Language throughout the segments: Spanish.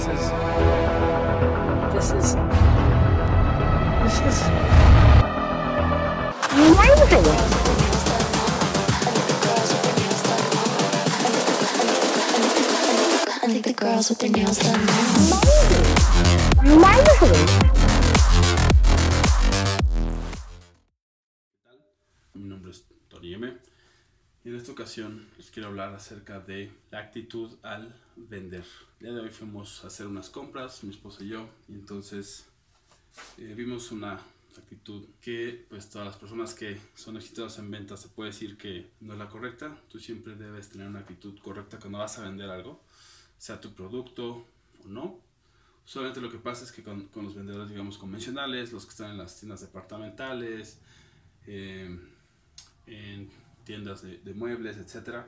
This is. This is. This is. Amazing! I think the girls with their nails done Amazing! Mi nombre es Tony M. En esta ocasión les quiero hablar acerca de la actitud al vender. El día de hoy fuimos a hacer unas compras, mi esposa y yo, y entonces eh, vimos una actitud que pues todas las personas que son exitosas en ventas se puede decir que no es la correcta. Tú siempre debes tener una actitud correcta cuando vas a vender algo, sea tu producto o no. Solamente lo que pasa es que con, con los vendedores, digamos, convencionales, los que están en las tiendas departamentales, eh, en tiendas de, de muebles, etc.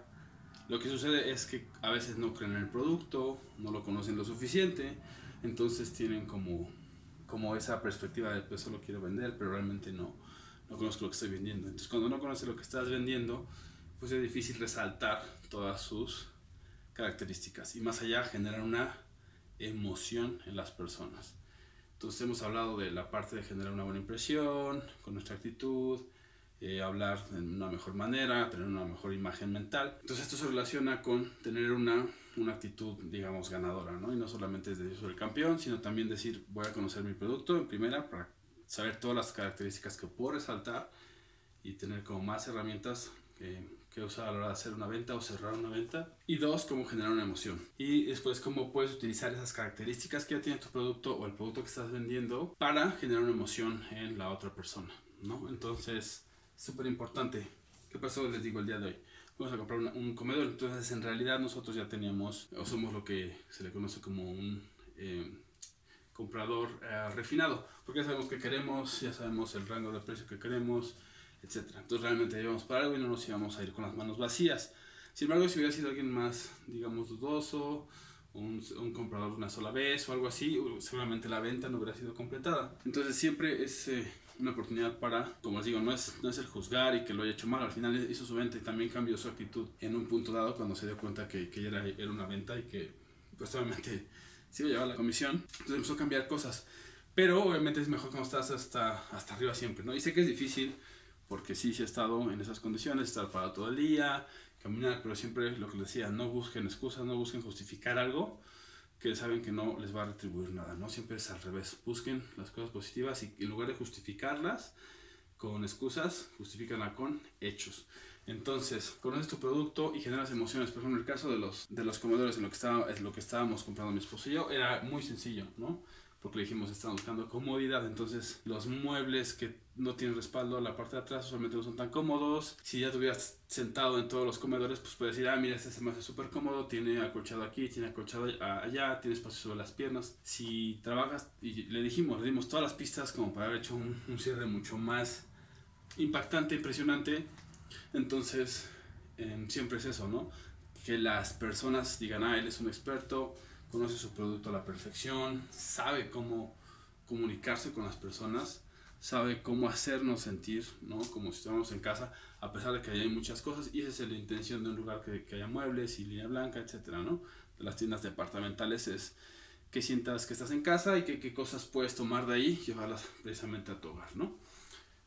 Lo que sucede es que a veces no creen en el producto, no lo conocen lo suficiente, entonces tienen como, como esa perspectiva de pues solo quiero vender, pero realmente no, no conozco lo que estoy vendiendo. Entonces cuando no conoces lo que estás vendiendo, pues es difícil resaltar todas sus características y más allá generar una emoción en las personas. Entonces hemos hablado de la parte de generar una buena impresión con nuestra actitud, eh, hablar de una mejor manera, tener una mejor imagen mental. Entonces esto se relaciona con tener una, una actitud, digamos, ganadora, ¿no? Y no solamente es decir soy el campeón, sino también decir voy a conocer mi producto en primera para saber todas las características que puedo resaltar y tener como más herramientas que, que usar a la hora de hacer una venta o cerrar una venta. Y dos, cómo generar una emoción. Y después, cómo puedes utilizar esas características que ya tiene tu producto o el producto que estás vendiendo para generar una emoción en la otra persona, ¿no? Entonces, súper importante. ¿Qué pasó? Les digo el día de hoy. Vamos a comprar una- un comedor. Entonces, en realidad, nosotros ya teníamos, o somos lo que se le conoce como un eh, comprador eh, refinado. Porque ya sabemos que queremos, ya sabemos el rango de precio que queremos, etc. Entonces, realmente íbamos para algo y no nos íbamos a ir con las manos vacías. Sin embargo, si hubiera sido alguien más, digamos, dudoso, un, un comprador una sola vez o algo así, seguramente la venta no hubiera sido completada. Entonces siempre es eh, una oportunidad para, como les digo, no es, no es el juzgar y que lo haya hecho mal, al final hizo su venta y también cambió su actitud en un punto dado cuando se dio cuenta que, que era, era una venta y que pues obviamente se iba a llevar la comisión. Entonces empezó a cambiar cosas. Pero obviamente es mejor cuando estás hasta, hasta arriba siempre, ¿no? Y sé que es difícil porque sí, sí he estado en esas condiciones, estar parado todo el día, caminar, pero siempre lo que les decía, no busquen excusas, no busquen justificar algo que saben que no les va a retribuir nada, ¿no? Siempre es al revés, busquen las cosas positivas y en lugar de justificarlas con excusas, justifícanla con hechos. Entonces, conoces tu producto y generas emociones. Por ejemplo, en el caso de los, de los comedores, en lo, que estaba, es lo que estábamos comprando mi esposo y yo, era muy sencillo, ¿no? Porque le dijimos, estábamos buscando comodidad. Entonces, los muebles que no tienen respaldo la parte de atrás usualmente no son tan cómodos. Si ya te hubieras sentado en todos los comedores, pues puedes decir, ah, mira, este se me hace súper cómodo, tiene acolchado aquí, tiene acolchado allá, tiene espacio sobre las piernas. Si trabajas, y le dijimos, le dimos todas las pistas como para haber hecho un, un cierre mucho más impactante, impresionante. Entonces, eh, siempre es eso, ¿no? Que las personas digan, ah, él es un experto, conoce su producto a la perfección, sabe cómo comunicarse con las personas, sabe cómo hacernos sentir, ¿no? Como si estuviéramos en casa, a pesar de que hay muchas cosas, y esa es la intención de un lugar que, que haya muebles y línea blanca, etcétera, ¿no? De las tiendas departamentales es que sientas que estás en casa y que qué cosas puedes tomar de ahí y llevarlas precisamente a tu hogar, ¿no?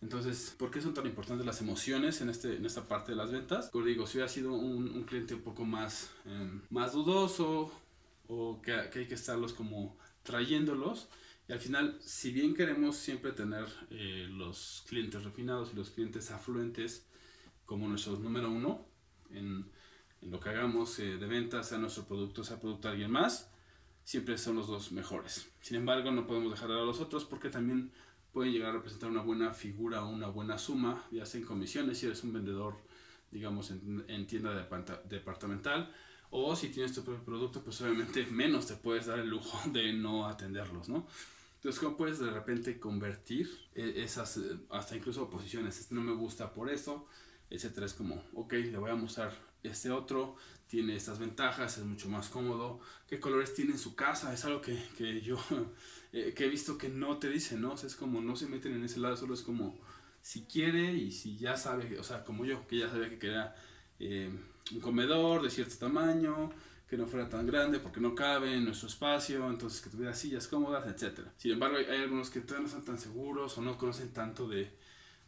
Entonces, ¿por qué son tan importantes las emociones en, este, en esta parte de las ventas? Como digo, si hubiera sido un, un cliente un poco más, eh, más dudoso o que, que, hay que estarlos como trayéndolos, y al final, si bien queremos siempre tener eh, los clientes refinados y los clientes afluentes como nuestros número uno en, en lo que hagamos eh, de ventas, sea nuestro producto, sea producto de alguien más, siempre son los dos mejores. Sin embargo, no podemos dejar a los otros porque también pueden llegar a representar una buena figura o una buena suma, ya sea en comisiones, si eres un vendedor, digamos, en, en tienda de, departamental, o si tienes tu propio producto, pues obviamente menos te puedes dar el lujo de no atenderlos, ¿no? Entonces, ¿cómo puedes de repente convertir esas, hasta incluso oposiciones? Este no me gusta por esto, etcétera. Es como, ok, le voy a mostrar este otro, tiene estas ventajas, es mucho más cómodo. ¿Qué colores tiene en su casa? Es algo que, que yo eh, que he visto que no te dicen, ¿no? O sea, es como no se meten en ese lado, solo es como si quiere y si ya sabe, o sea, como yo, que ya sabía que quería eh, un comedor de cierto tamaño, que no fuera tan grande porque no cabe en nuestro espacio, entonces que tuviera sillas cómodas, etc. Sin embargo, hay, algunos que todavía no están tan seguros o no conocen tanto de,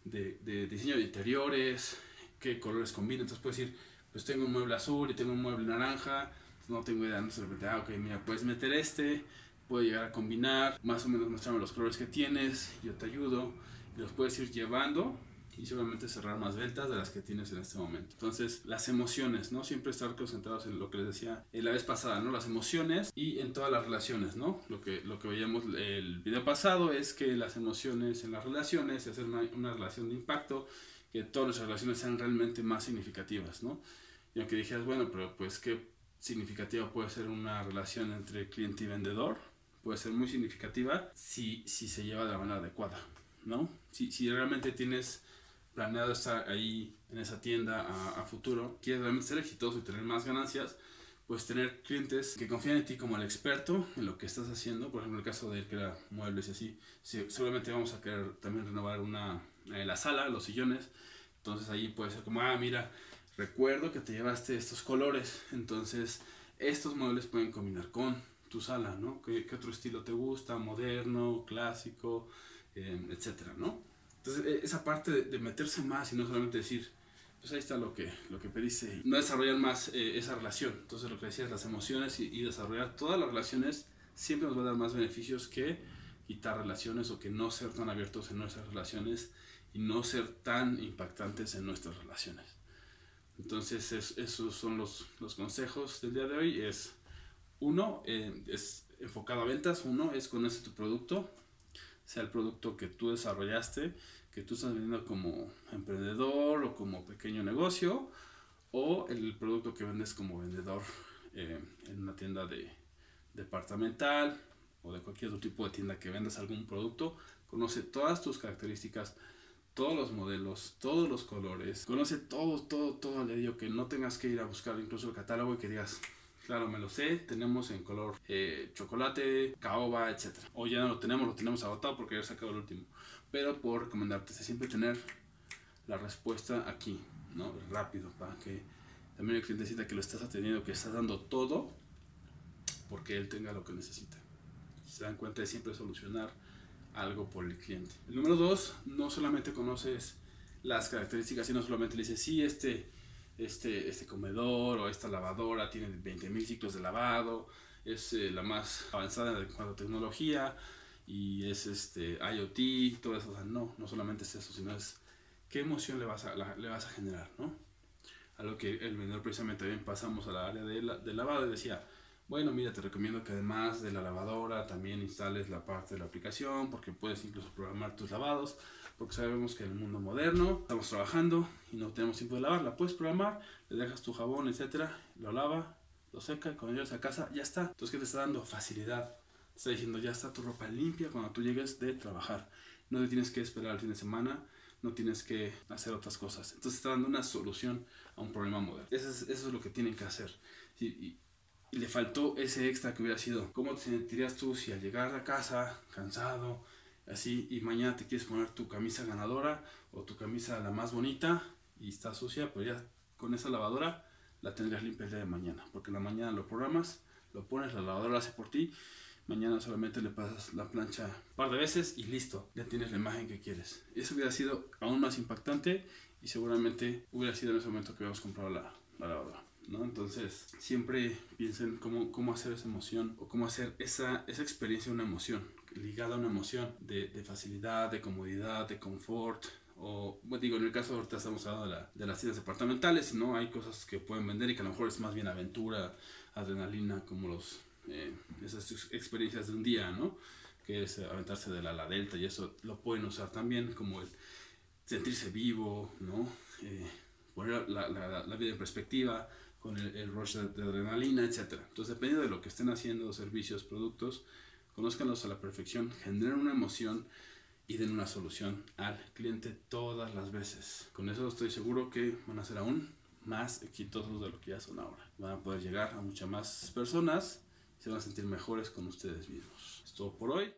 de, de diseño de interiores, qué colores combinan. Entonces puedes decir, pues tengo un mueble azul y tengo un mueble naranja, no tengo idea, no repente, ah, ok, mira, puedes meter este, puedo llegar a combinar, más o menos mostrarme los colores que tienes, yo te ayudo, y los puedes ir llevando y seguramente cerrar más ventas de las que tienes en este momento. Entonces, las emociones, ¿no? Siempre estar concentrados en lo que les decía en la vez pasada, ¿no? Las emociones y en todas las relaciones, ¿no? Lo que, lo que veíamos el video pasado es que las emociones en las relaciones, hacer una, una relación de impacto, que todas las relaciones sean realmente más significativas, ¿no? Y aunque dijeras, bueno, pero pues qué significativa puede ser una relación entre cliente y vendedor, puede ser muy significativa si, si se lleva de la manera adecuada, ¿no? Si, si realmente tienes planeado estar ahí en esa tienda a, futuro, quieres realmente ser exitoso y tener más ganancias, pues tener clientes que confían en ti como el experto en lo que estás haciendo, por ejemplo, el caso de que era muebles y así, seguramente vamos a querer también renovar una, eh, la sala, los sillones, entonces ahí puede ser como, ah, mira, recuerdo que te llevaste estos colores, entonces estos muebles pueden combinar con tu sala, ¿no? ¿Qué, qué otro estilo te gusta? Moderno, clásico, eh, etcétera, ¿no? Entonces, e, esa parte de, de, meterse más y no solamente decir, pues ahí está lo que, lo que pediste, no desarrollar más eh, esa relación. Entonces, lo que decías, las emociones y, y, desarrollar todas las relaciones siempre nos va a dar más beneficios que quitar relaciones o que no ser tan abiertos en nuestras relaciones y no ser tan impactantes en nuestras relaciones. Entonces, es, esos son los, los, consejos del día de hoy. Es uno, eh, es enfocado a ventas. Uno es conoce tu producto, sea el producto que tú desarrollaste, que tú estás vendiendo como emprendedor o como pequeño negocio, o el producto que vendes como vendedor eh, en una tienda de departamental o de cualquier otro tipo de tienda que vendas algún producto. Conoce todas tus características todos los modelos, todos los colores, conoce todo, todo, todo al diario, que no tengas que ir a buscar incluso el catálogo y que digas, claro, me lo sé, tenemos en color eh, chocolate, caoba, etc. O ya no lo tenemos, lo tenemos agotado porque ya sacado el último. Pero por recomendarte siempre tener la respuesta aquí, ¿no? Rápido, para que también el cliente sienta que lo estás atendiendo, que estás dando todo porque él tenga lo que necesita. Se dan cuenta de siempre solucionar algo por el cliente. El número dos, no solamente conoces las características, sino solamente le dices, sí, este, este, este comedor o esta lavadora tiene 20.000 ciclos de lavado, es eh, la más avanzada en cuanto a tecnología y es este IoT, todo eso. O sea, no, no solamente es eso, sino es qué emoción le vas a, la, le vas a generar, ¿no? A lo que el vendedor precisamente también pasamos a la área de, la, de lavado y decía, bueno, mira, te recomiendo que además de la lavadora también instales la parte de la aplicación porque puedes incluso programar tus lavados porque sabemos que en el mundo moderno estamos trabajando y no tenemos tiempo de lavar, la puedes programar, le dejas tu jabón, etcétera, lo lava, lo seca y cuando llegas a casa ya está. Entonces, ¿qué te está dando? Facilidad. Te está diciendo, ya está tu ropa limpia cuando tú llegues de trabajar. No te tienes que esperar el fin de semana, no tienes que hacer otras cosas. Entonces, está dando una solución a un problema moderno. Eso es, eso es lo que tienen que hacer. Y, y, y le faltó ese extra que hubiera sido. ¿Cómo te sentirías tú si al llegar a casa, cansado, así, y mañana te quieres poner tu camisa ganadora o tu camisa la más bonita y está sucia, pero ya con esa lavadora la tendrías limpia el día de mañana, porque la mañana lo programas, lo pones, la lavadora lo hace por ti, mañana solamente le pasas la plancha un par de veces y listo, ya tienes la imagen que quieres. Eso hubiera sido aún más impactante y seguramente hubiera sido en ese momento que habíamos comprado la, la lavadora. ¿no? Entonces, siempre piensen cómo, cómo hacer esa emoción o cómo hacer esa, esa experiencia una emoción, ligada a una emoción de, de facilidad, de comodidad, de confort. O, bueno, digo, en el caso ahorita estamos hablando de, la, de las tiendas departamentales, ¿no? Hay cosas que pueden vender y que a lo mejor es más bien aventura, adrenalina, como los, eh, esas experiencias de un día, ¿no? Que es aventarse de la, la delta y eso lo pueden usar también como el sentirse vivo, ¿no? Eh, poner la, la vida en perspectiva, con el, el rush de, de, adrenalina, etc. Entonces, dependiendo de lo que estén haciendo, servicios, productos, conózcanlos a la perfección, generen una emoción y den una solución al cliente todas las veces. Con eso estoy seguro que van a ser aún más exitosos de lo que ya son ahora. Van a poder llegar a muchas más personas y se van a sentir mejores con ustedes mismos. Es todo por hoy.